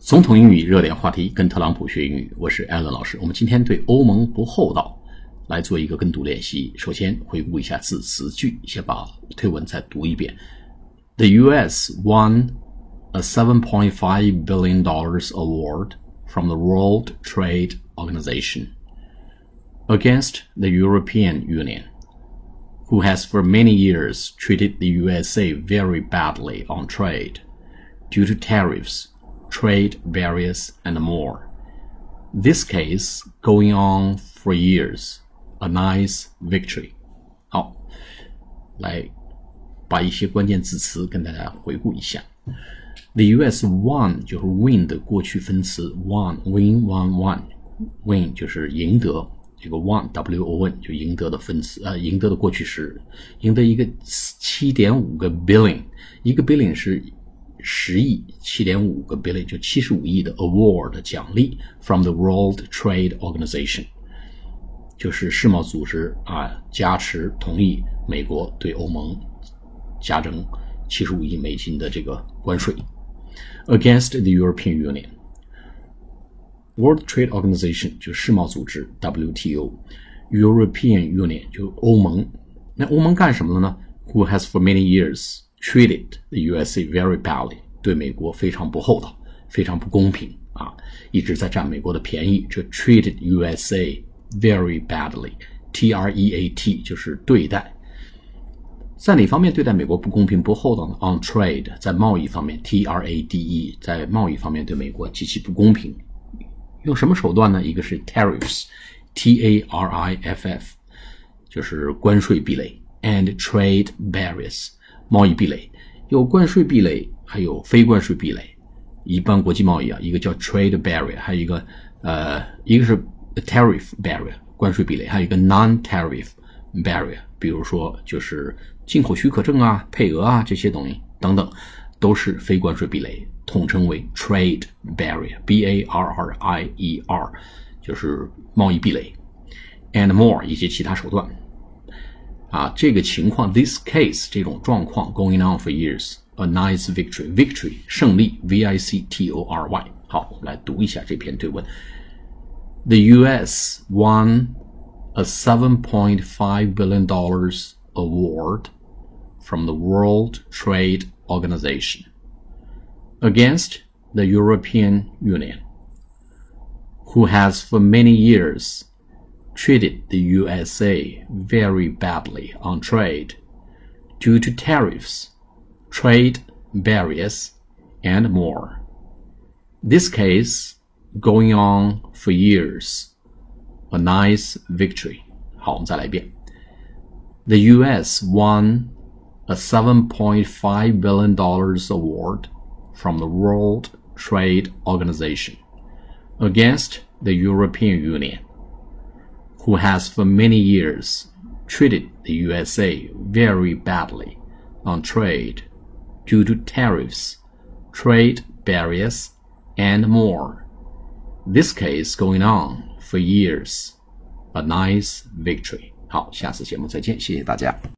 总统英语热点话题，跟特朗普学英语，我是艾伦老师。我们今天对欧盟不厚道来做一个跟读练习。首先回顾一下字词句，先把推文再读一遍。The U.S. won a 7.5 billion dollars award from the World Trade Organization against the European Union, who has for many years treated the USA very badly on trade due to tariffs trade barriers, and more. This case going on for years, a nice victory. 好，来把一些关键字词跟大家回顾一下。The U.S. won 就是 win 的过去分词，won win won won win 就是赢得，这个 won w o n 就赢得的分词，呃，赢得的过去式，赢得一个七点五个 billion，一个 billion 是 十亿七点五个 billion 就七十五亿的 award 奖励 from the World Trade Organization，就是世贸组织啊加持同意美国对欧盟加征七十五亿美金的这个关税 against the European Union。World Trade Organization 就世贸组织 WTO，European Union 就欧盟。那欧盟干什么了呢？Who has for many years treated the USA very badly，对美国非常不厚道，非常不公平啊，一直在占美国的便宜。这 treated USA very badly，T R E A T 就是对待，在哪方面对待美国不公平不厚道呢？On trade，在贸易方面，T R A D E，在贸易方面对美国极其不公平。用什么手段呢？一个是 tariffs，T A R I F F，就是关税壁垒，and trade barriers。贸易壁垒有关税壁垒，还有非关税壁垒。一般国际贸易啊，一个叫 trade barrier，还有一个呃，一个是 tariff barrier 关税壁垒，还有一个 non-tariff barrier，比如说就是进口许可证啊、配额啊这些东西等等，都是非关税壁垒，统称为 trade barrier，b a r r i e r，就是贸易壁垒，and more 以及其他手段。啊，这个情况，this case 这种状况，going on for years，a nice victory，victory 胜利，v i c t o r y。好，我们来读一下这篇对文。The U.S. won a 7.5 billion dollars award from the World Trade Organization against the European Union, who has for many years treated the USA very badly on trade due to tariffs, trade barriers, and more. This case going on for years. A nice victory. 好，我们再来一遍。The U.S. won a 7.5 billion dollars award from the World Trade Organization against the European Union who has for many years treated the USA very badly on trade due to tariffs, trade barriers, and more. This case going on for years. A nice victory. 好，下次节目再见，谢谢大家。